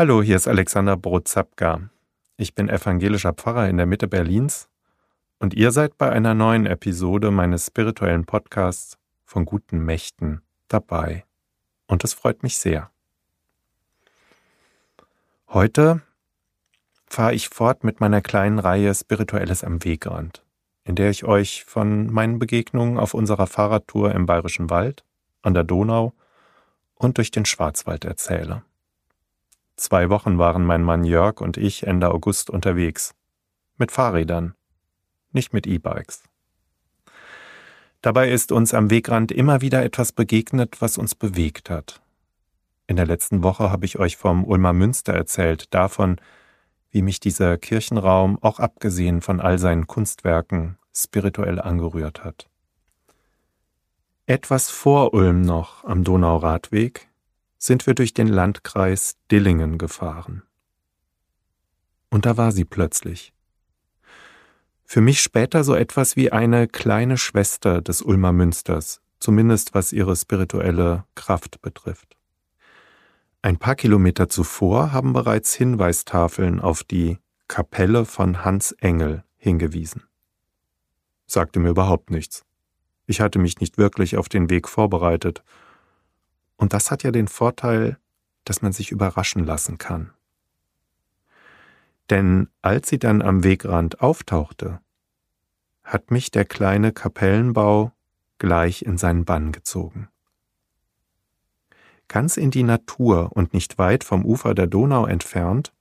Hallo, hier ist Alexander Brotzapka. Ich bin evangelischer Pfarrer in der Mitte Berlins und ihr seid bei einer neuen Episode meines spirituellen Podcasts von guten Mächten dabei. Und es freut mich sehr. Heute fahre ich fort mit meiner kleinen Reihe Spirituelles am Wegrand, in der ich euch von meinen Begegnungen auf unserer Fahrradtour im Bayerischen Wald, an der Donau und durch den Schwarzwald erzähle. Zwei Wochen waren mein Mann Jörg und ich Ende August unterwegs. Mit Fahrrädern, nicht mit E-Bikes. Dabei ist uns am Wegrand immer wieder etwas begegnet, was uns bewegt hat. In der letzten Woche habe ich euch vom Ulmer Münster erzählt, davon, wie mich dieser Kirchenraum, auch abgesehen von all seinen Kunstwerken, spirituell angerührt hat. Etwas vor Ulm noch am Donauradweg sind wir durch den Landkreis Dillingen gefahren. Und da war sie plötzlich. Für mich später so etwas wie eine kleine Schwester des Ulmer Münsters, zumindest was ihre spirituelle Kraft betrifft. Ein paar Kilometer zuvor haben bereits Hinweistafeln auf die Kapelle von Hans Engel hingewiesen. Sagte mir überhaupt nichts. Ich hatte mich nicht wirklich auf den Weg vorbereitet und das hat ja den Vorteil, dass man sich überraschen lassen kann. Denn als sie dann am Wegrand auftauchte, hat mich der kleine Kapellenbau gleich in seinen Bann gezogen. Ganz in die Natur und nicht weit vom Ufer der Donau entfernt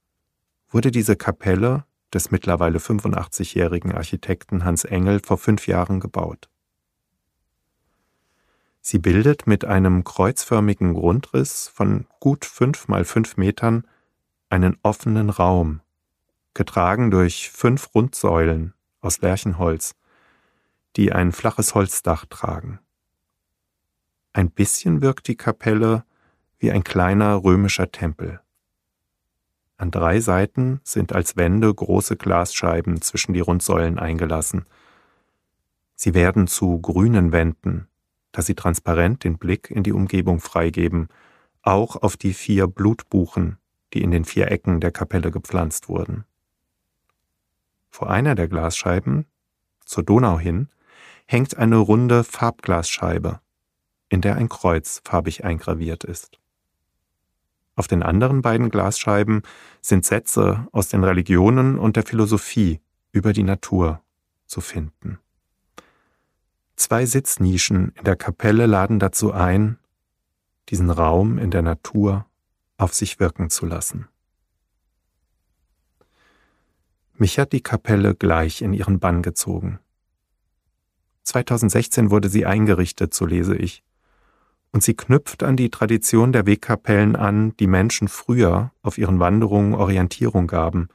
wurde diese Kapelle des mittlerweile 85-jährigen Architekten Hans Engel vor fünf Jahren gebaut. Sie bildet mit einem kreuzförmigen Grundriss von gut fünf mal fünf Metern einen offenen Raum, getragen durch fünf Rundsäulen aus Lärchenholz, die ein flaches Holzdach tragen. Ein bisschen wirkt die Kapelle wie ein kleiner römischer Tempel. An drei Seiten sind als Wände große Glasscheiben zwischen die Rundsäulen eingelassen. Sie werden zu grünen Wänden dass sie transparent den Blick in die Umgebung freigeben, auch auf die vier Blutbuchen, die in den vier Ecken der Kapelle gepflanzt wurden. Vor einer der Glasscheiben, zur Donau hin, hängt eine runde Farbglasscheibe, in der ein Kreuz farbig eingraviert ist. Auf den anderen beiden Glasscheiben sind Sätze aus den Religionen und der Philosophie über die Natur zu finden. Zwei Sitznischen in der Kapelle laden dazu ein, diesen Raum in der Natur auf sich wirken zu lassen. Mich hat die Kapelle gleich in ihren Bann gezogen. 2016 wurde sie eingerichtet, so lese ich, und sie knüpft an die Tradition der Wegkapellen an, die Menschen früher auf ihren Wanderungen Orientierung gaben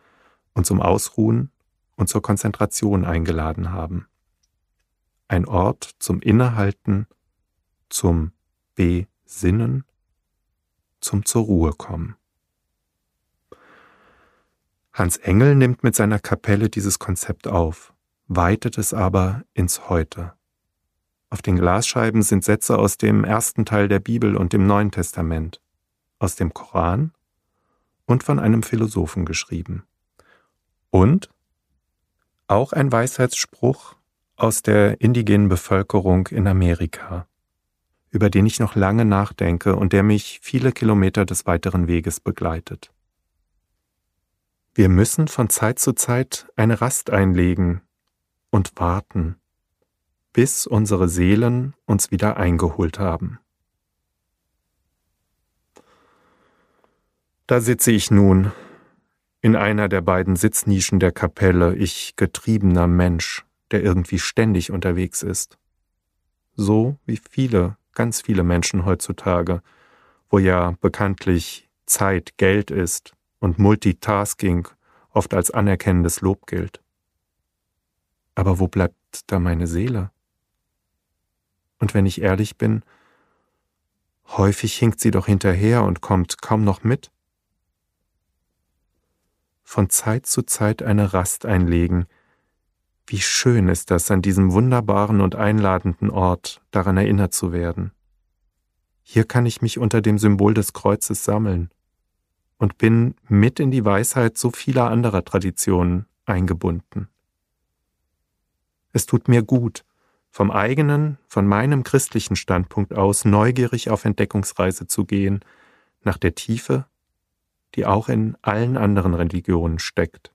und zum Ausruhen und zur Konzentration eingeladen haben ein Ort zum Innehalten, zum Besinnen, zum zur Ruhe kommen. Hans Engel nimmt mit seiner Kapelle dieses Konzept auf, weitet es aber ins Heute. Auf den Glasscheiben sind Sätze aus dem ersten Teil der Bibel und dem Neuen Testament, aus dem Koran und von einem Philosophen geschrieben. Und auch ein Weisheitsspruch aus der indigenen Bevölkerung in Amerika, über den ich noch lange nachdenke und der mich viele Kilometer des weiteren Weges begleitet. Wir müssen von Zeit zu Zeit eine Rast einlegen und warten, bis unsere Seelen uns wieder eingeholt haben. Da sitze ich nun in einer der beiden Sitznischen der Kapelle, ich getriebener Mensch, der irgendwie ständig unterwegs ist. So wie viele, ganz viele Menschen heutzutage, wo ja bekanntlich Zeit Geld ist und Multitasking oft als anerkennendes Lob gilt. Aber wo bleibt da meine Seele? Und wenn ich ehrlich bin, häufig hinkt sie doch hinterher und kommt kaum noch mit. Von Zeit zu Zeit eine Rast einlegen, wie schön ist das, an diesem wunderbaren und einladenden Ort daran erinnert zu werden. Hier kann ich mich unter dem Symbol des Kreuzes sammeln, und bin mit in die Weisheit so vieler anderer Traditionen eingebunden. Es tut mir gut, vom eigenen, von meinem christlichen Standpunkt aus neugierig auf Entdeckungsreise zu gehen, nach der Tiefe, die auch in allen anderen Religionen steckt.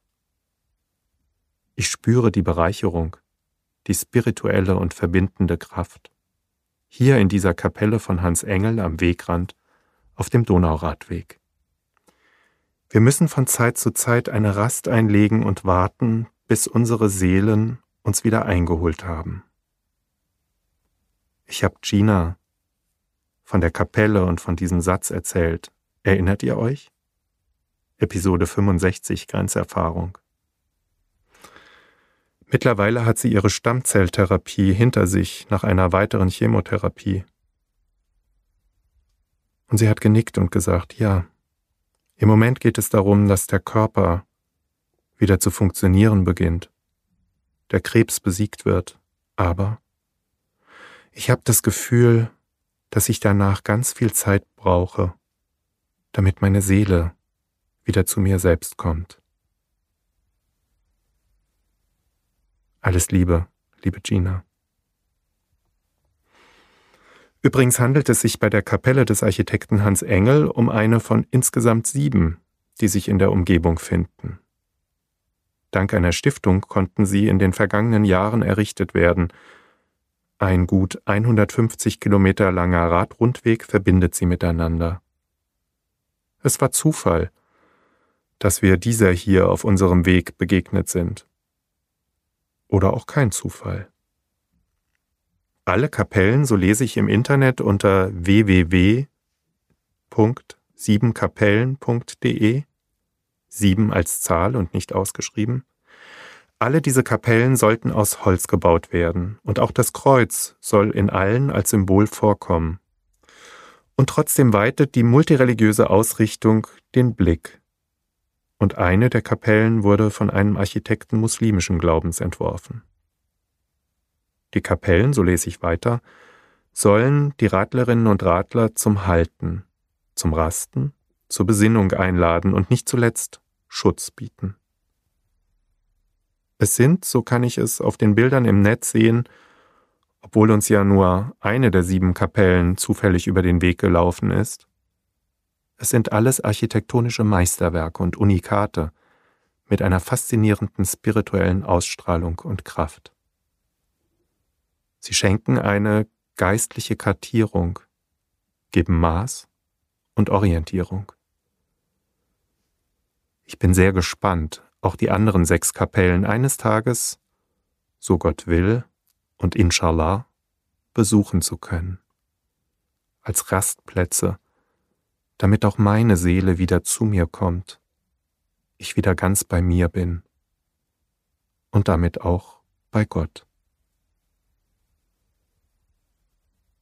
Ich spüre die Bereicherung, die spirituelle und verbindende Kraft. Hier in dieser Kapelle von Hans Engel am Wegrand auf dem Donauradweg. Wir müssen von Zeit zu Zeit eine Rast einlegen und warten, bis unsere Seelen uns wieder eingeholt haben. Ich habe Gina von der Kapelle und von diesem Satz erzählt. Erinnert ihr euch? Episode 65 Grenzerfahrung. Mittlerweile hat sie ihre Stammzelltherapie hinter sich nach einer weiteren Chemotherapie. Und sie hat genickt und gesagt, ja, im Moment geht es darum, dass der Körper wieder zu funktionieren beginnt, der Krebs besiegt wird, aber ich habe das Gefühl, dass ich danach ganz viel Zeit brauche, damit meine Seele wieder zu mir selbst kommt. Alles Liebe, liebe Gina. Übrigens handelt es sich bei der Kapelle des Architekten Hans Engel um eine von insgesamt sieben, die sich in der Umgebung finden. Dank einer Stiftung konnten sie in den vergangenen Jahren errichtet werden. Ein gut 150 Kilometer langer Radrundweg verbindet sie miteinander. Es war Zufall, dass wir dieser hier auf unserem Weg begegnet sind oder auch kein Zufall. Alle Kapellen, so lese ich im Internet unter www.siebenkapellen.de, sieben als Zahl und nicht ausgeschrieben, alle diese Kapellen sollten aus Holz gebaut werden, und auch das Kreuz soll in allen als Symbol vorkommen. Und trotzdem weitet die multireligiöse Ausrichtung den Blick und eine der Kapellen wurde von einem Architekten muslimischen Glaubens entworfen. Die Kapellen, so lese ich weiter, sollen die Radlerinnen und Radler zum Halten, zum Rasten, zur Besinnung einladen und nicht zuletzt Schutz bieten. Es sind, so kann ich es auf den Bildern im Netz sehen, obwohl uns ja nur eine der sieben Kapellen zufällig über den Weg gelaufen ist, es sind alles architektonische Meisterwerke und Unikate mit einer faszinierenden spirituellen Ausstrahlung und Kraft. Sie schenken eine geistliche Kartierung, geben Maß und Orientierung. Ich bin sehr gespannt, auch die anderen sechs Kapellen eines Tages, so Gott will und inshallah, besuchen zu können. Als Rastplätze damit auch meine Seele wieder zu mir kommt, ich wieder ganz bei mir bin und damit auch bei Gott.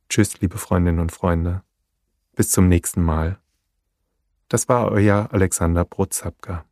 Tschüss, liebe Freundinnen und Freunde. Bis zum nächsten Mal. Das war euer Alexander Brotzapka.